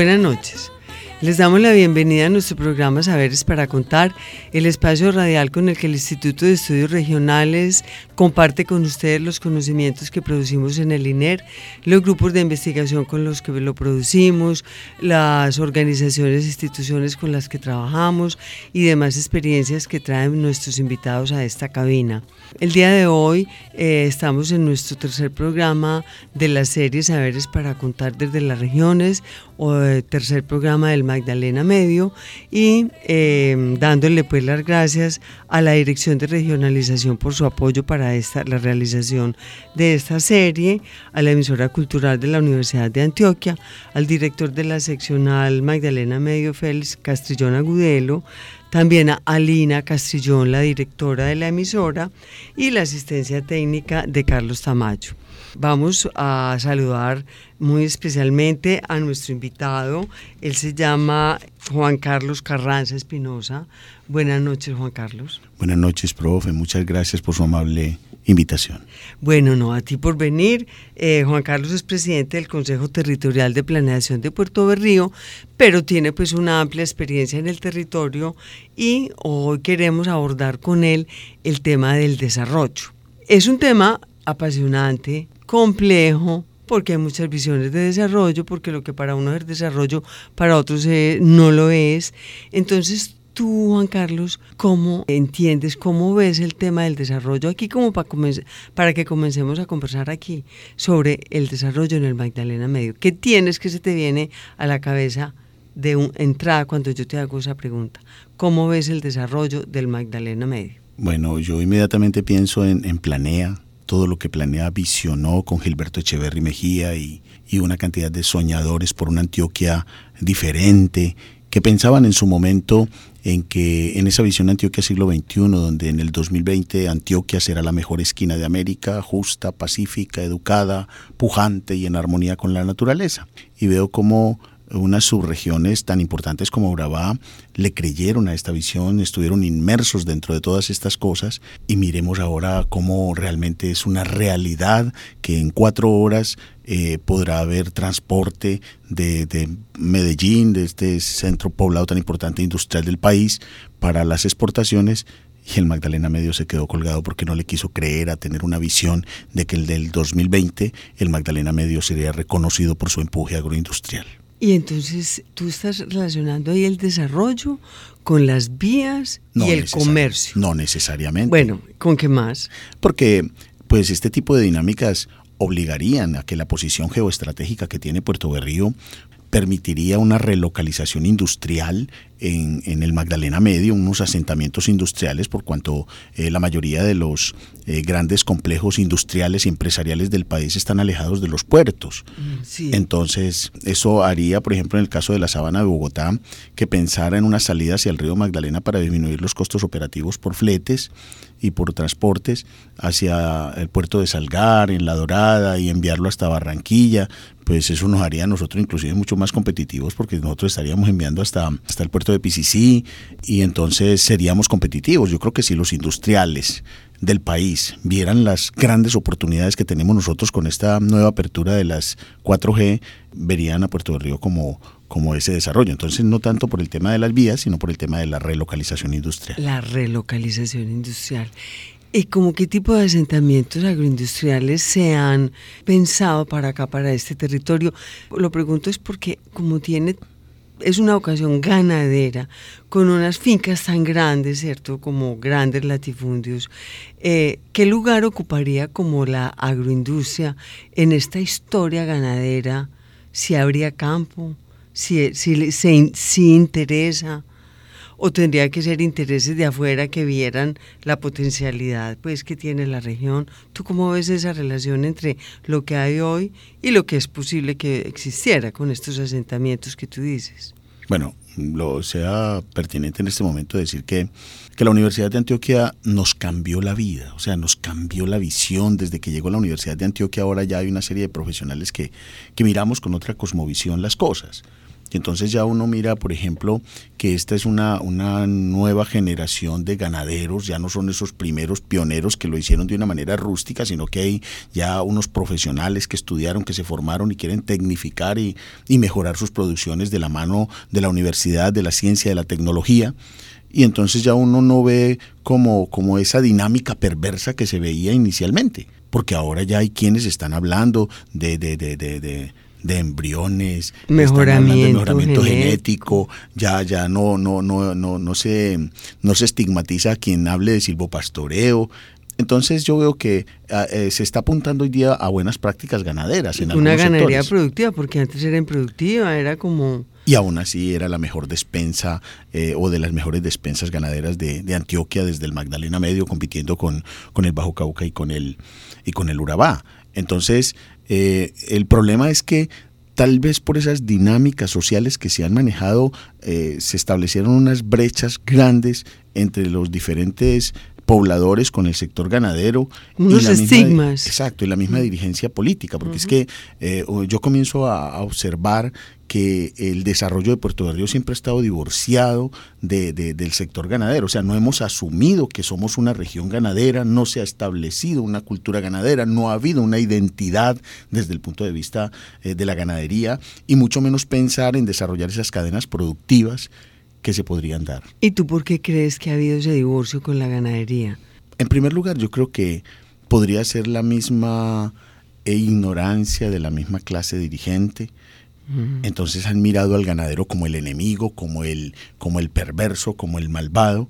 Buenas noches. Les damos la bienvenida a nuestro programa Saberes para Contar, el espacio radial con el que el Instituto de Estudios Regionales comparte con ustedes los conocimientos que producimos en el INER, los grupos de investigación con los que lo producimos, las organizaciones e instituciones con las que trabajamos y demás experiencias que traen nuestros invitados a esta cabina. El día de hoy eh, estamos en nuestro tercer programa de la serie Saberes para Contar desde las regiones o tercer programa del Magdalena Medio y eh, dándole pues las gracias a la Dirección de Regionalización por su apoyo para esta, la realización de esta serie, a la emisora cultural de la Universidad de Antioquia, al director de la seccional Magdalena Medio Félix Castrillón Agudelo, también a Alina Castrillón, la directora de la emisora, y la asistencia técnica de Carlos Tamayo. Vamos a saludar muy especialmente a nuestro invitado. Él se llama Juan Carlos Carranza Espinosa. Buenas noches, Juan Carlos. Buenas noches, profe. Muchas gracias por su amable invitación. Bueno, no, a ti por venir. Eh, Juan Carlos es presidente del Consejo Territorial de Planeación de Puerto Berrío, pero tiene pues una amplia experiencia en el territorio y hoy queremos abordar con él el tema del desarrollo. Es un tema apasionante, complejo, porque hay muchas visiones de desarrollo, porque lo que para uno es desarrollo, para otros eh, no lo es. Entonces, tú, Juan Carlos, ¿cómo entiendes, cómo ves el tema del desarrollo aquí, como para, para que comencemos a conversar aquí sobre el desarrollo en el Magdalena Medio? ¿Qué tienes que se te viene a la cabeza de un, entrada cuando yo te hago esa pregunta? ¿Cómo ves el desarrollo del Magdalena Medio? Bueno, yo inmediatamente pienso en, en Planea, todo lo que Planea visionó con Gilberto Echeverry Mejía y, y una cantidad de soñadores por una Antioquia diferente, que pensaban en su momento en que en esa visión Antioquia siglo XXI, donde en el 2020 Antioquia será la mejor esquina de América, justa, pacífica, educada, pujante y en armonía con la naturaleza. Y veo cómo unas subregiones tan importantes como Urabá le creyeron a esta visión, estuvieron inmersos dentro de todas estas cosas y miremos ahora cómo realmente es una realidad que en cuatro horas eh, podrá haber transporte de, de Medellín, de este centro poblado tan importante industrial del país, para las exportaciones y el Magdalena Medio se quedó colgado porque no le quiso creer a tener una visión de que el del 2020 el Magdalena Medio sería reconocido por su empuje agroindustrial. Y entonces tú estás relacionando ahí el desarrollo con las vías No y el comercio. No necesariamente. Bueno, ¿con qué más? Porque pues este tipo de dinámicas obligarían a que la posición geoestratégica que tiene Puerto Berrío permitiría una relocalización industrial en, en el Magdalena Medio, unos asentamientos industriales, por cuanto eh, la mayoría de los eh, grandes complejos industriales y empresariales del país están alejados de los puertos. Sí. Entonces, eso haría, por ejemplo, en el caso de la sabana de Bogotá, que pensara en una salida hacia el río Magdalena para disminuir los costos operativos por fletes y por transportes hacia el puerto de Salgar, en La Dorada y enviarlo hasta Barranquilla, pues eso nos haría a nosotros inclusive mucho más competitivos porque nosotros estaríamos enviando hasta, hasta el puerto de PCC y entonces seríamos competitivos. Yo creo que si los industriales del país vieran las grandes oportunidades que tenemos nosotros con esta nueva apertura de las 4G, verían a Puerto de Río como, como ese desarrollo. Entonces, no tanto por el tema de las vías, sino por el tema de la relocalización industrial. La relocalización industrial. ¿Y como qué tipo de asentamientos agroindustriales se han pensado para acá, para este territorio? Lo pregunto es porque como tiene es una vocación ganadera, con unas fincas tan grandes, ¿cierto? Como grandes latifundios, eh, ¿qué lugar ocuparía como la agroindustria en esta historia ganadera? Si habría campo, si, si, si, si interesa o tendría que ser intereses de afuera que vieran la potencialidad pues que tiene la región. ¿Tú cómo ves esa relación entre lo que hay hoy y lo que es posible que existiera con estos asentamientos que tú dices? Bueno, lo sea pertinente en este momento decir que, que la Universidad de Antioquia nos cambió la vida, o sea, nos cambió la visión desde que llegó la Universidad de Antioquia. Ahora ya hay una serie de profesionales que, que miramos con otra cosmovisión las cosas. Y entonces ya uno mira, por ejemplo, que esta es una, una nueva generación de ganaderos, ya no son esos primeros pioneros que lo hicieron de una manera rústica, sino que hay ya unos profesionales que estudiaron, que se formaron y quieren tecnificar y, y mejorar sus producciones de la mano de la universidad, de la ciencia, de la tecnología. Y entonces ya uno no ve como, como esa dinámica perversa que se veía inicialmente, porque ahora ya hay quienes están hablando de, de, de, de, de embriones, mejoramiento, de mejoramiento genético, ya ya no no no no no se no se estigmatiza a quien hable de silvopastoreo. Entonces yo veo que eh, se está apuntando hoy día a buenas prácticas ganaderas en Una ganadería sectores. productiva, porque antes era improductiva, era como... Y aún así era la mejor despensa eh, o de las mejores despensas ganaderas de, de, Antioquia desde el Magdalena Medio, compitiendo con, con el Bajo Cauca y con el, y con el Urabá. Entonces, eh, el problema es que tal vez por esas dinámicas sociales que se han manejado, eh, se establecieron unas brechas grandes entre los diferentes pobladores con el sector ganadero. Unos y la estigmas. Misma, exacto, y la misma dirigencia política, porque uh -huh. es que eh, yo comienzo a, a, observar que el desarrollo de Puerto Berrío siempre ha estado divorciado de, de, del sector ganadero, o sea, no hemos asumido que somos una región ganadera, no se ha establecido una cultura ganadera, no ha habido una identidad desde el punto de vista eh, de la ganadería y mucho menos pensar en desarrollar esas cadenas productivas que se podrían dar. ¿Y tú por qué crees que ha habido ese divorcio con la ganadería? En primer lugar, yo creo que podría ser la misma ignorancia de la misma clase dirigente. Mm. Entonces han mirado al ganadero como el enemigo, como el, como el perverso, como el malvado,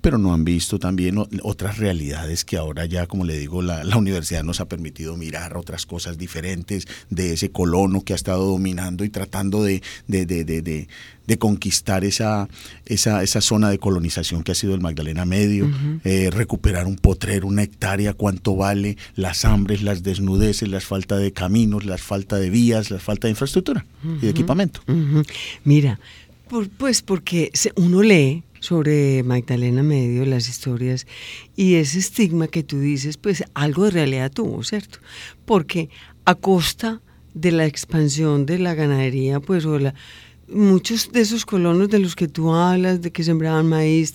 pero no han visto también otras realidades que ahora ya, como le digo, la, la, universidad nos ha permitido mirar otras cosas diferentes de ese colono que ha estado dominando y tratando de, de, de, de, de conquistar esa, esa, esa, zona de colonización que ha sido el Magdalena Medio, uh -huh. eh, recuperar un potrero, una hectárea, cuánto vale, las hambres, las desnudeces, la falta de caminos, la falta de vías, la falta de infraestructura uh -huh. y de equipamiento. Uh -huh. Mira, por, pues porque uno lee sobre Magdalena Medio, las historias, y ese estigma que tú dices, pues algo de realidad tuvo, ¿cierto? Porque a costa de la expansión de la ganadería, pues, o la, muchos de esos colonos de los que tú hablas, de que sembraban maíz,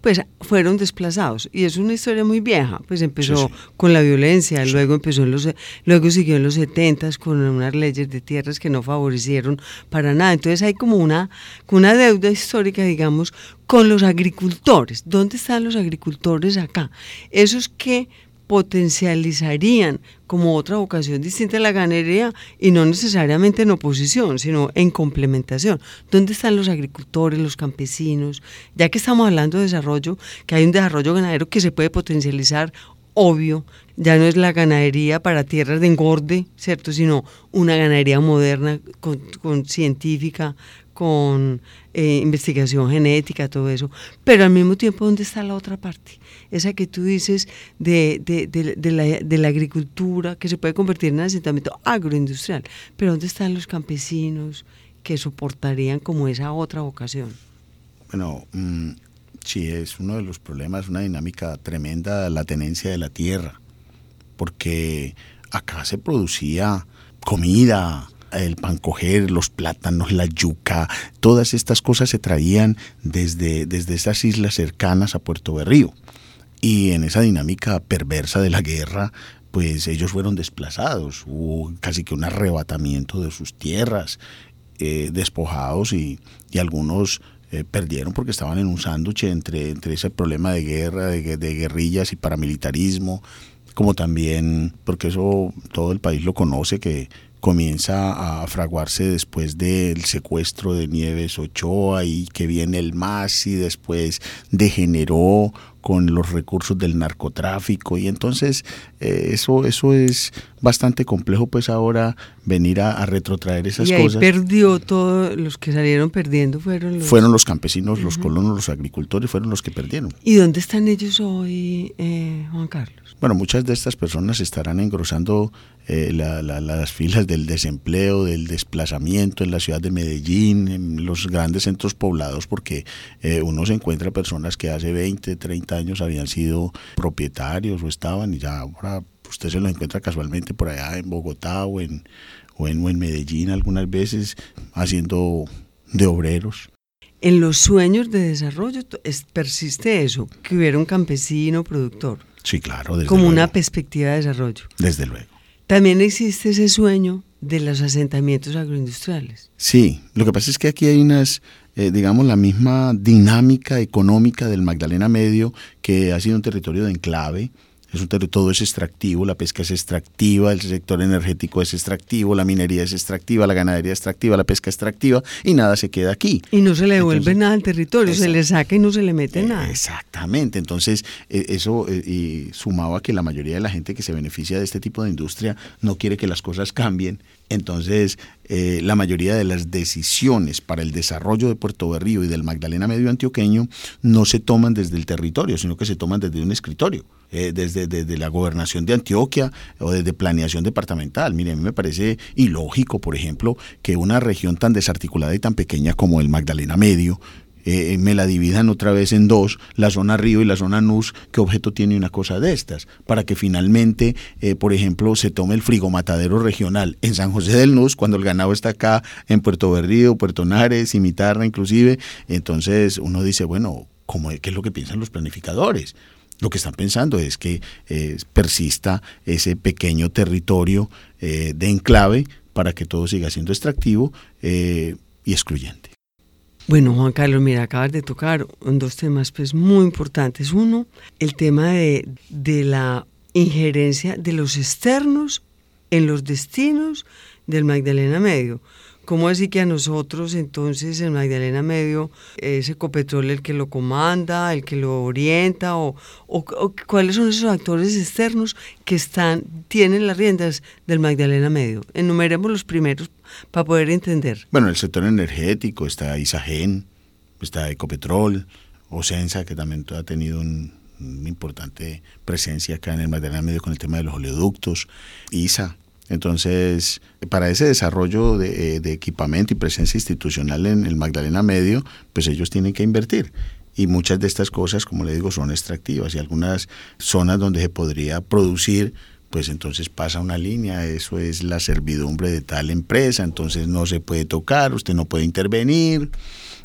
pues fueron desplazados. Y es una historia muy vieja, pues empezó sí, sí. con la violencia, sí. luego empezó en los, luego siguió en los 70 con unas leyes de tierras que no favorecieron para nada. Entonces hay como una, una deuda histórica, digamos, con los agricultores. ¿Dónde están los agricultores acá? Esos que potencializarían como otra vocación distinta a la ganadería y no necesariamente en oposición, sino en complementación. ¿Dónde están los agricultores, los campesinos? Ya que estamos hablando de desarrollo, que hay un desarrollo ganadero que se puede potencializar, obvio, ya no es la ganadería para tierras de engorde, ¿cierto? Sino una ganadería moderna, con, científica, con eh, investigación genética, todo eso. Pero al mismo tiempo, ¿dónde está la otra parte? Esa que tú dices de, de, la, de la agricultura, que se puede convertir en asentamiento agroindustrial. Pero ¿dónde están los campesinos que soportarían como esa otra vocación? Bueno, mmm, sí, es uno de los problemas, una dinámica tremenda la tenencia de la tierra, porque acá se producía comida, el pan coger, los plátanos, la yuca, todas estas cosas se traían desde, desde esas islas cercanas a Puerto Berrío. Y en esa dinámica perversa de la guerra, pues ellos fueron desplazados, hubo casi que un arrebatamiento de sus tierras, eh, despojados y, y algunos eh, perdieron porque estaban en un sándwich entre, entre ese problema de guerra, de, de guerrillas y paramilitarismo, como también, porque eso todo el país lo conoce, que comienza a fraguarse después del secuestro de Nieves Ochoa y que viene el MAS y después degeneró con los recursos del narcotráfico y entonces eh, eso eso es bastante complejo pues ahora venir a, retrotraer esas y ahí cosas. perdió todos los que salieron perdiendo fueron los fueron los campesinos, los colonos, los agricultores fueron los que perdieron. ¿Y dónde están ellos hoy, eh, Juan Carlos? Bueno, muchas de estas personas estarán engrosando eh, las filas del desempleo, del desplazamiento en la ciudad de Medellín, en los grandes centros poblados, porque uno se encuentra personas que hace 20, 30 años habían sido propietarios o estaban y ya ahora usted se los encuentra casualmente por allá en Bogotá o en, o en, Medellín algunas veces haciendo de obreros. En los sueños de desarrollo persiste eso, que hubiera un campesino productor. Sí, claro. Desde como una perspectiva de desarrollo. Desde luego. También existe ese sueño de los asentamientos agroindustriales. Sí, lo que pasa es que aquí hay unas, eh, digamos, la misma dinámica económica del Magdalena Medio, que ha sido un territorio de enclave, es un todo es extractivo, la pesca es extractiva, el sector energético es extractivo, la minería es extractiva, la ganadería es extractiva, la pesca es extractiva y nada se queda aquí. Y no se le devuelve nada al territorio, se le saca y no se le mete eh, nada. Exactamente, entonces eh, eso eh, y sumaba que la mayoría de la gente que se beneficia de este tipo de industria no quiere que las cosas cambien entonces, la mayoría de las decisiones para el desarrollo de Puerto Berrío y del Magdalena Medio Antioqueño no se toman desde el territorio, sino que se toman desde un escritorio. Eh, desde, la gobernación de Antioquia o desde planeación departamental. Mire, a mí me parece ilógico, por ejemplo, que una región tan desarticulada y tan pequeña como el Magdalena Medio eh, me la dividan otra vez en dos, la zona río y la zona NUS, ¿qué objeto tiene una cosa de estas? Para que finalmente, eh, por ejemplo, se tome el frigomatadero regional en San José del NUS, cuando el ganado está acá en Puerto Berrío, Puerto Nares, Cimitarra inclusive, entonces uno dice, bueno, ¿cómo, ¿qué es lo que piensan los planificadores? Lo que están pensando es que eh, persista ese pequeño territorio eh, de enclave para que todo siga siendo extractivo eh, y excluyente. Bueno, Juan Carlos, mira, acabas de tocar dos temas pues, muy importantes. Uno, el tema de, de la injerencia de los externos en los destinos del Magdalena Medio. ¿Cómo así que a nosotros entonces en Magdalena Medio es Ecopetrol el que lo comanda, el que lo orienta o, cuáles son esos actores externos que están tienen las riendas del Magdalena Medio? Enumeremos los primeros para poder entender. Bueno, el sector energético está Isagen, está Ecopetrol, Ocensa que también ha tenido una importante presencia acá en el Magdalena Medio con el tema de los oleoductos, ISA entonces, para ese desarrollo de, equipamiento y presencia institucional en el Magdalena Medio, pues ellos tienen que invertir. Y muchas de estas cosas, como le digo, son extractivas. Y algunas zonas donde se podría producir, pues entonces pasa una línea, eso es la servidumbre de tal empresa, entonces no se puede tocar, usted no puede intervenir.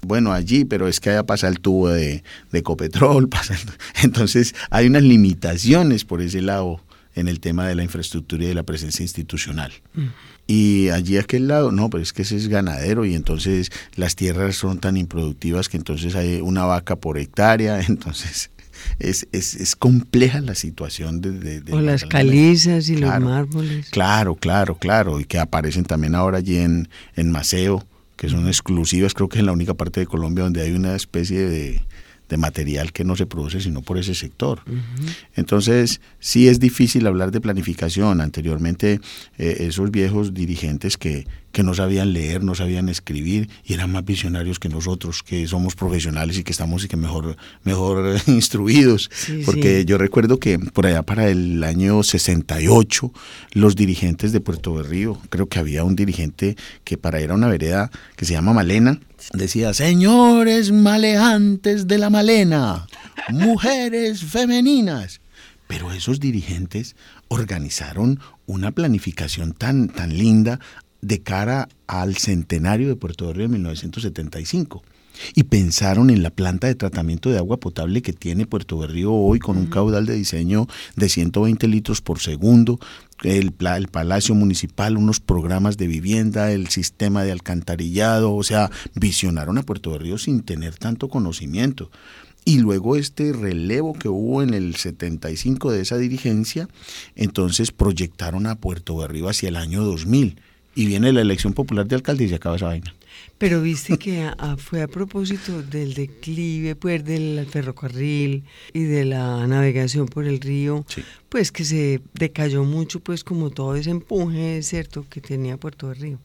Bueno, allí, pero es que allá pasa el tubo de, Copetrol, entonces hay unas limitaciones por ese lado en el tema de la infraestructura y de la presencia institucional. Mm. Y allí a aquel lado, no, pero es que ese es ganadero y entonces las tierras son tan improductivas que entonces hay una vaca por hectárea, entonces es, es, es compleja la situación de... o las calizas y los mármoles. Claro, claro, claro, y que aparecen también ahora allí en, en Maceo, que son exclusivas, creo que es la única parte de Colombia donde hay una especie de de material que no se produce sino por ese sector. Entonces, sí es difícil hablar de planificación. Anteriormente, eh, esos viejos dirigentes que, que no sabían leer, no sabían escribir y eran más visionarios que nosotros, que somos profesionales y que estamos y que mejor, mejor instruidos. Porque yo recuerdo que por allá para el año 68, los dirigentes de Puerto Berrío, creo que había un dirigente que para ir a una vereda que se llama Malena, decía, señores maleantes de la Malena, mujeres femeninas. Pero esos dirigentes organizaron una planificación tan, tan linda de cara al centenario de Puerto Berrío de 1975 y pensaron en la planta de tratamiento de agua potable que tiene Puerto Berrío hoy con un caudal de diseño de 120 litros por segundo, el, el, Palacio Municipal, unos programas de vivienda, el sistema de alcantarillado, o sea, visionaron a Puerto Berrío sin tener tanto conocimiento. Y luego este relevo que hubo en el 75 de esa dirigencia, entonces proyectaron a Puerto Berrío hacia el año 2000 Y viene la elección popular de alcalde y se acaba esa vaina. Pero viste que a- a- fue a propósito del declive, pues del ferrocarril y de la navegación por el río, Sí. pues que se decayó mucho, pues como todo ese empuje, ¿cierto?, que tenía Puerto del Río.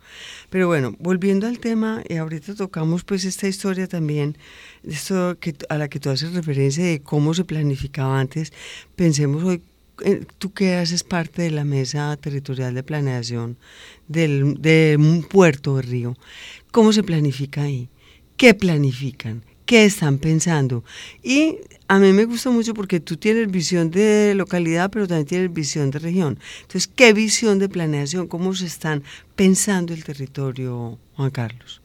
Pero bueno, volviendo al tema, y ahorita tocamos pues esta historia también, esto que, a la que tú haces referencia de cómo se planificaba antes, pensemos hoy, eh, tú que haces parte de la mesa territorial de planeación del, de un puerto de río, ¿cómo se planifica ahí? ¿Qué planifican? ¿Qué están pensando? Y a mí me gusta mucho porque tú tienes visión de localidad, pero también tienes visión de región. Entonces, ¿qué visión de planeación? ¿Cómo se están pensando el territorio, Juan Carlos?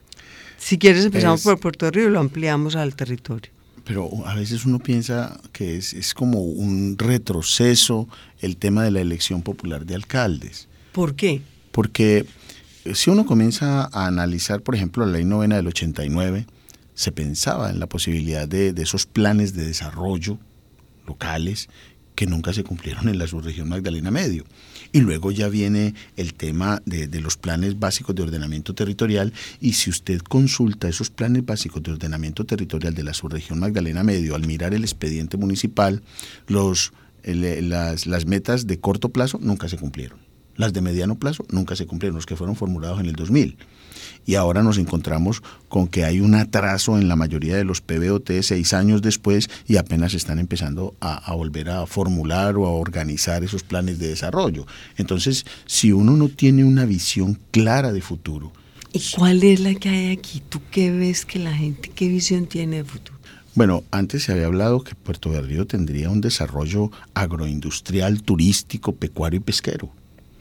Si quieres empezamos Es- por Puerto Río y lo ampliamos al territorio. Pero a veces uno piensa que es, es como un retroceso el tema de la elección popular de alcaldes. ¿Por qué? Porque eh, si uno comienza a analizar, por ejemplo, la ley novena del 89, se pensaba en la posibilidad de, de esos planes de desarrollo locales que nunca se cumplieron en la subregión Magdalena Medio. Y luego ya viene el tema de, los planes básicos de ordenamiento territorial y si usted consulta esos planes básicos de ordenamiento territorial de la subregión Magdalena Medio al mirar el expediente municipal, los, el- las, las metas de corto plazo nunca se cumplieron. Las de mediano plazo nunca se cumplieron, los que fueron formulados en el 2000. Y ahora nos encontramos con que hay un atraso en la mayoría de los PBOT seis años después y apenas están empezando a, a volver a formular o a organizar esos planes de desarrollo. Entonces, si uno no tiene una visión clara de futuro, ¿Y cuál es la que hay aquí? ¿Tú qué ves que la gente, qué visión tiene de futuro? Bueno, antes se había hablado que Puerto de Río tendría un desarrollo agroindustrial, turístico, pecuario y pesquero.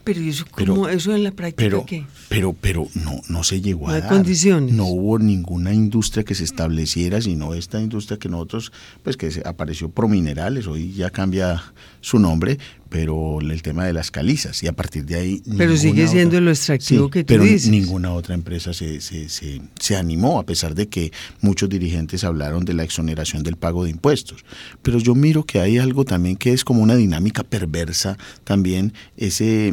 Pero ¿y eso, Pero- cómo, eso en la práctica Pero, qué? pero, pero no, no se llegó No a hay dar. condiciones. No hubo ninguna industria que se estableciera, sino esta industria que nosotros, pues que apareció Prominerales, hoy ya cambia su nombre, pero el tema de las calizas. Y a partir de ahí. Pero sigue siendo otra- lo extractivo Sí, que tú pero dices. ninguna otra empresa se, se, se, se animó, a pesar de que muchos dirigentes hablaron de la exoneración del pago de impuestos. Pero yo miro que hay algo también que es como una dinámica perversa, también ese.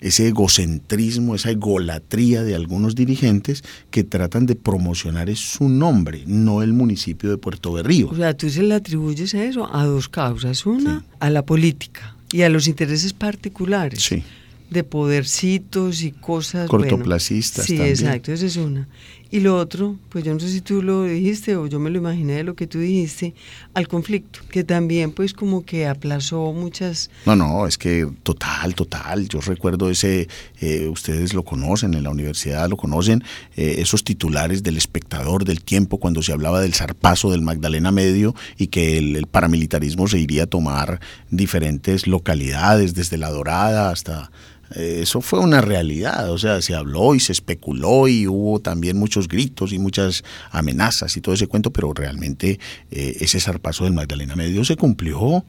ese egocentrismo, esa egolatría de algunos dirigentes que tratan de promocionar es su nombre, no el municipio de Puerto Berrío. O sea, tú se le atribuyes a eso a dos causas. Una, a la política y a los intereses particulares. Sí. De podercitos y cosas. bueno. Cortoplacistas Sí, también. exacto, esa es una. Y lo otro, pues yo no sé si tú lo dijiste o yo me lo imaginé de lo que tú dijiste, al conflicto, que también pues como que aplazó muchas... No, no, es que total, total. Yo recuerdo ese, eh, ustedes lo conocen, en la universidad lo conocen, eh, esos titulares del espectador del tiempo cuando se hablaba del zarpazo del Magdalena Medio y que el, el paramilitarismo se iría a tomar diferentes localidades, desde La Dorada hasta... eh, Eso fue una realidad, o sea, se habló y se especuló y hubo también muchos gritos y muchas amenazas y todo ese cuento, pero realmente eh, ese zarpazo del Magdalena Medio se cumplió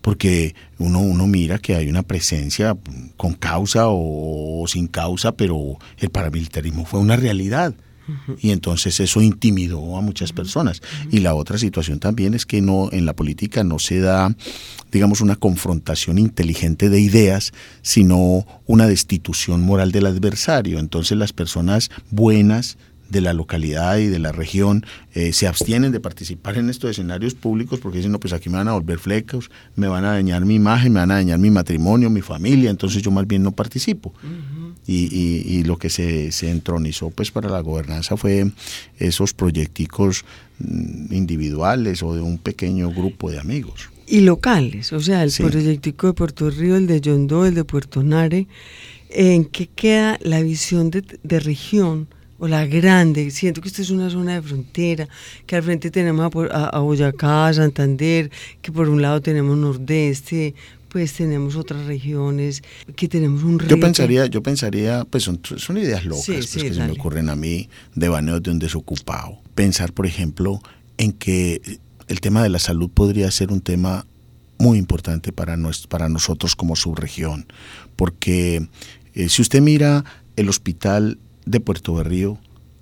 porque uno, uno mira que hay una presencia con causa o sin causa, pero el paramilitarismo fue una realidad. Y entonces eso intimidó a muchas personas. Y la otra situación también es que no en la política no se da, digamos, una confrontación inteligente de ideas, sino una destitución moral del adversario. Entonces las personas buenas de la localidad y de la región eh, se abstienen de participar en estos escenarios públicos porque dicen, no, pues aquí me van a volver flecos, me van a dañar mi imagen, me van a dañar mi matrimonio, mi familia, entonces yo más bien no participo. y, y- y lo que se, se entronizó pues para la gobernanza fue esos proyecticos mm, individuales o de un pequeño grupo de amigos. y locales, o sea, el Sí. proyectico de Puerto Río, el de Yondó, el de Puerto Nare, ¿en qué queda la visión de, de región o la grande? Siento que esta es una zona de frontera, que al frente tenemos a, a- Boyacá, Santander, que por un lado tenemos Nordeste, pues tenemos otras regiones, que tenemos un río. Yo pensaría, yo pensaría, pues son, son ideas locas Sí, pues, sí, que se me ocurren a mí de baneos de un desocupado. Pensar, por ejemplo, en que el tema de la salud podría ser un tema muy importante para, nues- para nosotros como subregión, porque eh, si usted mira el hospital de Puerto Berrío,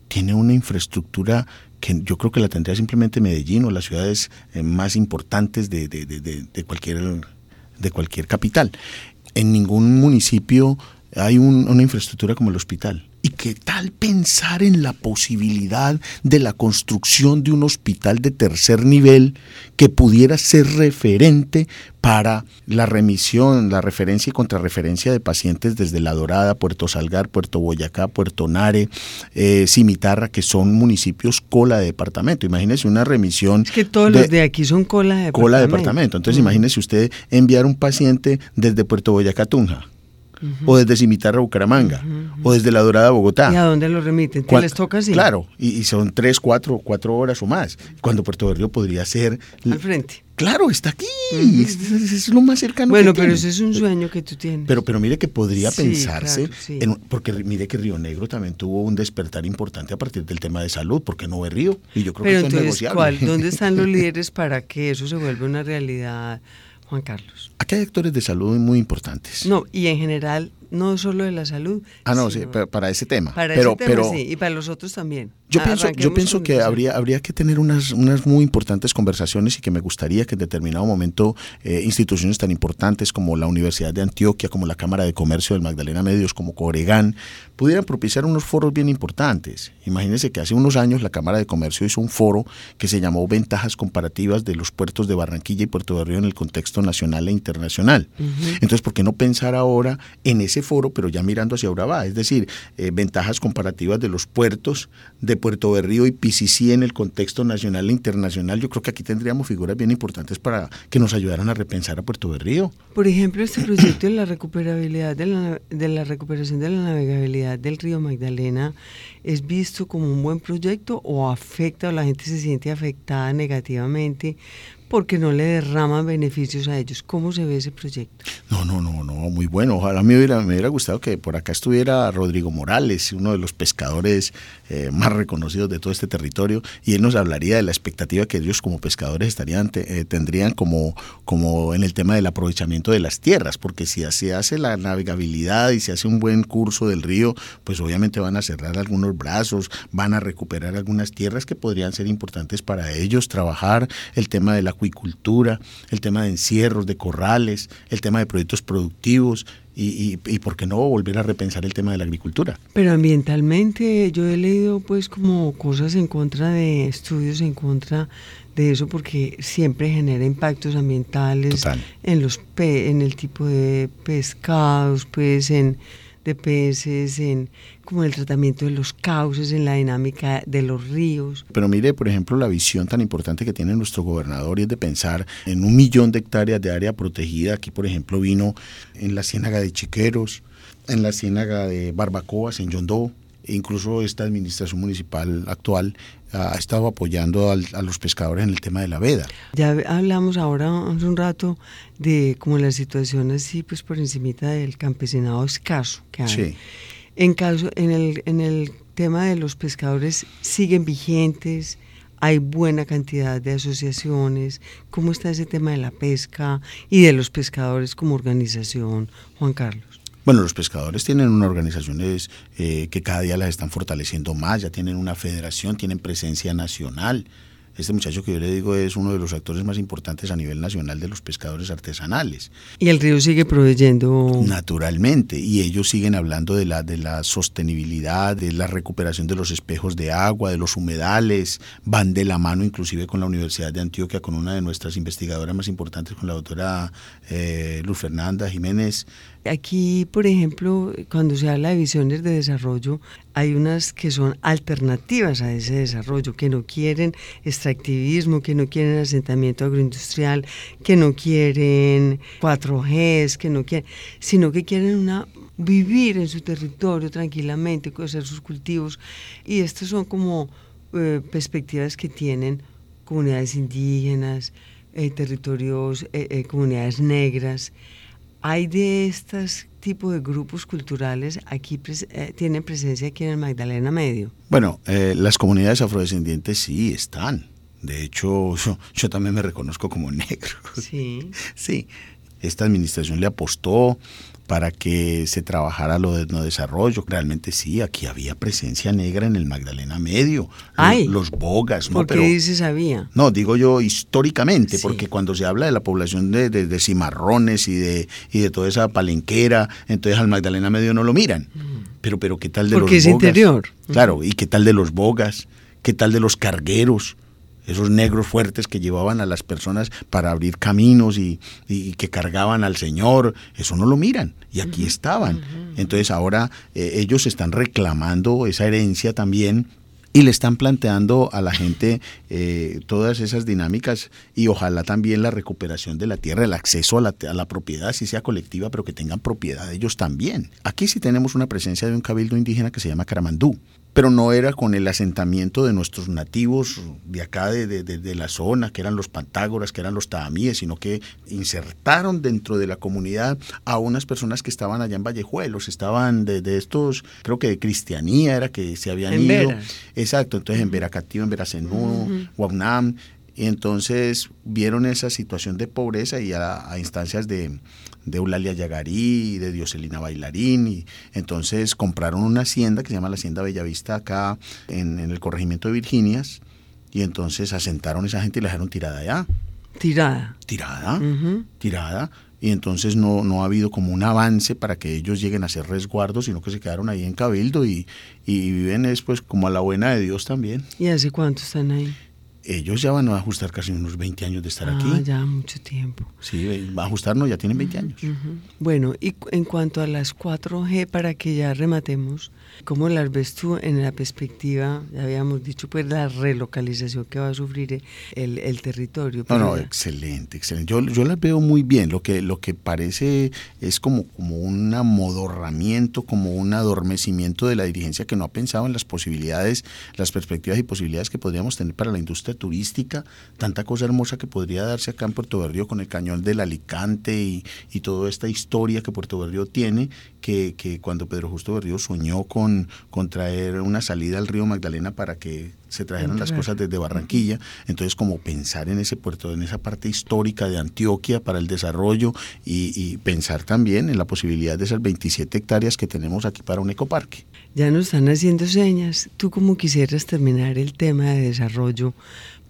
tiene una infraestructura que yo creo que la tendría simplemente Medellín o las ciudades eh, más importantes de, de- de- de- de cualquier, de cualquier capital. En ningún municipio hay un- una infraestructura como el hospital. ¿Y qué tal pensar en la posibilidad de la construcción de un hospital de tercer nivel que pudiera ser referente para la remisión, la referencia y contrarreferencia de pacientes desde La Dorada, Puerto Salgar, Puerto Boyacá, Puerto Nare, eh, Cimitarra, que son municipios cola de departamento? Imagínese una remisión Es que todos los de aquí son cola de departamento. cola de departamento. Entonces, Mm. imagínese usted enviar un paciente desde Puerto Boyacá a Tunja, o desde Cimitarra Bucaramanga, o desde La Dorada Bogotá. ¿Y a dónde lo remiten? ¿Qué les toca así? Claro, y, y son tres, cuatro, cuatro horas o más. Cuando Puerto Berrío podría ser. Al frente. Claro, está aquí. es, es- es lo más cercano. Bueno, que pero tiene. ese es un sueño que tú tienes. Pero, pero mire que podría Sí, pensarse, claro, sí. en un- porque mire que Río Negro también tuvo un despertar importante a partir del tema de salud, porque no ve Río. Y yo creo Pero que eso es entonces, negociable. ¿cuál, ¿dónde están los líderes para que eso se vuelva una realidad, Juan Carlos? Aquí hay actores de salud muy importantes. No, y en general, no solo de la salud. Ah, no, sí, para ese tema. Para pero, ese tema, pero sí, y para los otros también. Yo pienso, yo pienso que habría, habría que tener unas, unas muy importantes conversaciones y que me gustaría que en determinado momento eh, instituciones tan importantes como la Universidad de Antioquia, como la Cámara de Comercio del Magdalena Medios, como Coregán, pudieran propiciar unos foros bien importantes. Imagínense que hace unos años la Cámara de Comercio hizo un foro que se llamó Ventajas Comparativas de los puertos de Barranquilla y Puerto de Río en el contexto nacional e internacional. Entonces, ¿por qué no pensar ahora en ese foro, pero ya mirando hacia Urabá? Es decir, eh, ventajas comparativas de los puertos de Puerto Berrío y PCC en el contexto nacional e internacional. Yo creo que aquí tendríamos figuras bien importantes para que nos ayudaran a repensar a Puerto Berrío. Por ejemplo, este proyecto de la recuperabilidad de la, de la recuperación de la navegabilidad del río Magdalena es visto como un buen proyecto o afecta o la gente se siente afectada negativamente porque no le derraman beneficios a ellos. ¿Cómo se ve ese proyecto? No, no, no, no, muy bueno. Ojalá me hubiera, me hubiera gustado que por acá estuviera Rodrigo Morales, uno de los pescadores eh, más reconocidos de todo este territorio, y él nos hablaría de la expectativa que ellos como pescadores estarían, eh, tendrían como, como en el tema del aprovechamiento de las tierras, porque si se hace la navegabilidad y se hace un buen curso del río, pues obviamente van a cerrar algunos brazos, van a recuperar algunas tierras que podrían ser importantes para ellos, trabajar el tema de la acuicultura, el tema de encierros, de corrales, el tema de proyectos productivos y, y, y por qué no volver a repensar el tema de la agricultura. Pero ambientalmente yo he leído pues como cosas en contra de estudios en contra de eso porque siempre genera impactos ambientales Total. en los pe en el tipo de pescados, pues en de peces, en como el tratamiento de los cauces, en la dinámica de los ríos. Pero mire, por ejemplo, la visión tan importante que tiene nuestro gobernador y es de pensar en un millón de hectáreas de área protegida. Aquí, por ejemplo, vino en la ciénaga de Chiqueros, en la ciénaga de Barbacoas, en Yondó. E incluso esta administración municipal actual ha estado apoyando al- a los pescadores en el tema de la veda. Ya hablamos ahora hace un rato de como la situación así pues por encimita del campesinado escaso que hay. Sí. En caso en el en el tema de los pescadores siguen vigentes, hay buena cantidad de asociaciones. ¿Cómo está ese tema de la pesca y de los pescadores como organización, Juan Carlos? Bueno, los pescadores tienen unas organizaciones eh, que cada día las están fortaleciendo más, ya tienen una federación, tienen presencia nacional. Este muchacho que yo le digo es uno de los actores más importantes a nivel nacional de los pescadores artesanales. Y el río sigue proveyendo Naturalmente, y ellos siguen hablando de la, de la sostenibilidad, de la recuperación de los espejos de agua, de los humedales, van de la mano inclusive con la Universidad de Antioquia, con una de nuestras investigadoras más importantes, con la doctora eh, Luz Fernanda Jiménez. Aquí, por ejemplo, cuando se habla de visiones de desarrollo, hay unas que son alternativas a ese desarrollo, que no quieren extractivismo, que no quieren asentamiento agroindustrial, que no quieren 4Gs, que no quieren, sino que quieren una vivir en su territorio tranquilamente, hacer sus cultivos. Y estas son como eh, perspectivas que tienen comunidades indígenas, eh, territorios, eh, comunidades negras. Hay de estos tipos de grupos culturales aquí pres- eh, tienen presencia aquí en el Magdalena Medio. Bueno, eh, las comunidades afrodescendientes sí están. De hecho, yo, yo también me reconozco como negro. Sí. Sí, esta administración le apostó para que se trabajara lo de no desarrollo. Realmente sí, aquí había presencia negra en el Magdalena Medio. Ay. Los, los bogas, ¿no? ¿Por qué Pero- dices había? no, digo yo históricamente, Sí. porque cuando se habla de la población de, de- de cimarrones y de, y de toda esa palenquera, entonces al Magdalena Medio no lo miran. Pero, pero ¿qué tal de Mm. Porque los es bogas? interior. Claro, ¿y qué tal de los bogas? ¿Qué tal de los cargueros? Esos negros fuertes que llevaban a las personas para abrir caminos y, y que cargaban al Señor, eso no lo miran. Y aquí estaban. Entonces ahora eh, ellos están reclamando esa herencia también y le están planteando a la gente eh, todas esas dinámicas y ojalá también la recuperación de la tierra, el acceso a la, a la propiedad, si sea colectiva, pero que tengan propiedad ellos también. Aquí sí tenemos una presencia de un cabildo indígena que se llama Caramandú, pero no era con el asentamiento de nuestros nativos de acá, de, de- de- la zona, que eran los pantágoras, que eran los taamíes, sino que insertaron dentro de la comunidad a unas personas que estaban allá en Vallejuelos, estaban de, de estos, creo que de cristianía era que se habían En ido. Exacto, entonces en Veracatío, en Veracenú, Guaunam, y entonces vieron esa situación de pobreza y a, a instancias de, de Eulalia Yagarí, de Dioselina Bailarín, y entonces compraron una hacienda que se llama la Hacienda Bellavista acá en, en el corregimiento de Virginias, y entonces asentaron a esa gente y la dejaron tirada allá, Tirada. tirada, tirada, y entonces no, no ha habido como un avance para que ellos lleguen a ser resguardos, sino que se quedaron ahí en Cabildo y, y viven después como a la buena de Dios también. ¿Y hace cuánto están ahí? Ellos ya van a ajustar casi unos 20 años de estar ah, aquí. ya mucho tiempo. Sí, va a ajustarnos, ya tienen 20 años. Ujú. Bueno, y en cuanto a las 4G, para que ya rematemos, ¿cómo las ves tú en la perspectiva, ya habíamos dicho, pues la relocalización que va a sufrir el, el territorio? No, no, excelente, excelente. Yo, yo las veo muy bien. Lo que, lo que parece es como, como un amodorramiento, como un adormecimiento de la dirigencia que no ha pensado en las posibilidades, las perspectivas y posibilidades que podríamos tener para la industria turística. Tanta cosa hermosa que podría darse acá en Puerto Berrío con el cañón del Alicante y, y toda esta historia que Puerto Berrío tiene, que, que cuando Pedro Justo Berrío soñó con, con traer una salida al río Magdalena para que se trajeran las cosas desde Barranquilla, entonces como pensar en ese puerto, en esa parte histórica de Antioquia para el desarrollo y, y pensar también en la posibilidad de esas 27 hectáreas que tenemos aquí para un ecoparque. Ya nos están haciendo señas. ¿Tú cómo quisieras terminar el tema de desarrollo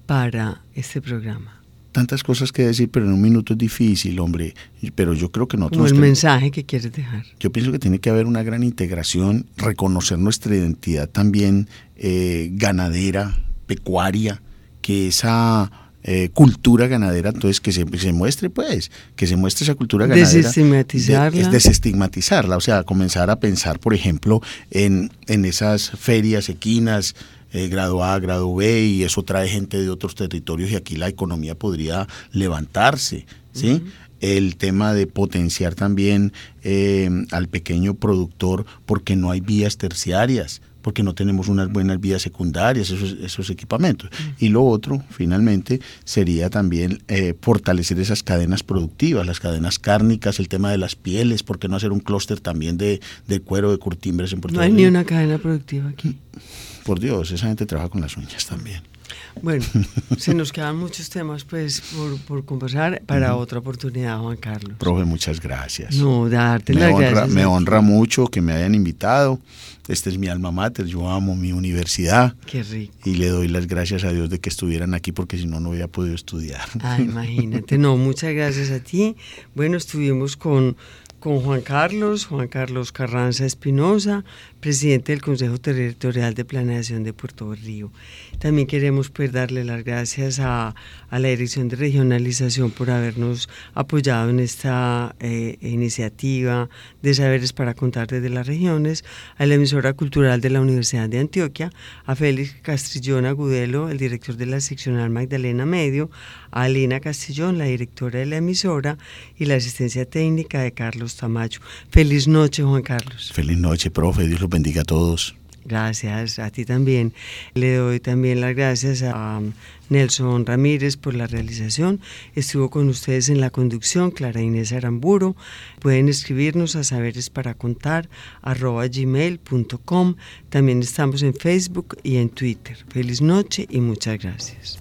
para este programa? Tantas cosas que decir, pero en un minuto es difícil, hombre. Pero yo creo que Como nosotros... el nos ten- mensaje que quieres dejar. Yo pienso que tiene que haber una gran integración, reconocer nuestra identidad también eh, ganadera, pecuaria, que esa eh, cultura ganadera, entonces que se, se muestre, pues, que se muestre esa cultura ganadera. Desestigmatizarla. De- es desestigmatizarla, o sea, comenzar a pensar, por ejemplo, en, en esas ferias equinas, eh, grado A, grado B, y eso trae gente de otros territorios y aquí la economía podría levantarse, ¿sí? El tema de potenciar también eh, al pequeño productor porque no hay vías terciarias, porque no tenemos unas buenas vías secundarias, esos, esos equipamientos. Y lo otro, finalmente, sería también eh, fortalecer esas cadenas productivas, las cadenas cárnicas, el tema de las pieles, ¿por qué no hacer un clúster también de, de cuero, de curtimbres en Puerto No hay ni una cadena productiva aquí. Por Dios, esa gente trabaja con las uñas también. Bueno, se nos quedan muchos temas pues por, por conversar para otra oportunidad, Juan Carlos. Profe, muchas gracias. No, darte me las honra, gracias. me honra mucho que me hayan invitado. Este es mi alma mater, yo amo mi universidad Qué rico. y le doy las gracias a Dios de que estuvieran aquí porque si no, no hubiera podido estudiar. Ah, imagínate. No, muchas gracias a ti. Bueno, estuvimos con, con Juan Carlos, Juan Carlos Carranza Espinosa, presidente del Consejo Territorial de Planeación de Puerto Berrío. También queremos pues, darle las gracias a, a la Dirección de Regionalización por habernos apoyado en esta eh, iniciativa de saberes para contar desde las regiones, a la emisora cultural de la Universidad de Antioquia, a Félix Castrillón Agudelo, el director de la seccional Magdalena Medio, a Alina Castellón, la directora de la emisora, y la asistencia técnica de Carlos Tamayo. Feliz noche, Juan Carlos. Feliz noche, profe. Dios los bendiga a todos. Gracias, a ti también. Le doy también las gracias a Nelson Ramírez por la realización. Estuvo con ustedes en la conducción Clara Inés Aramburo. Pueden escribirnos a saberes para contar arroba gmail.com. También estamos en Facebook y en Twitter. Feliz noche y muchas gracias.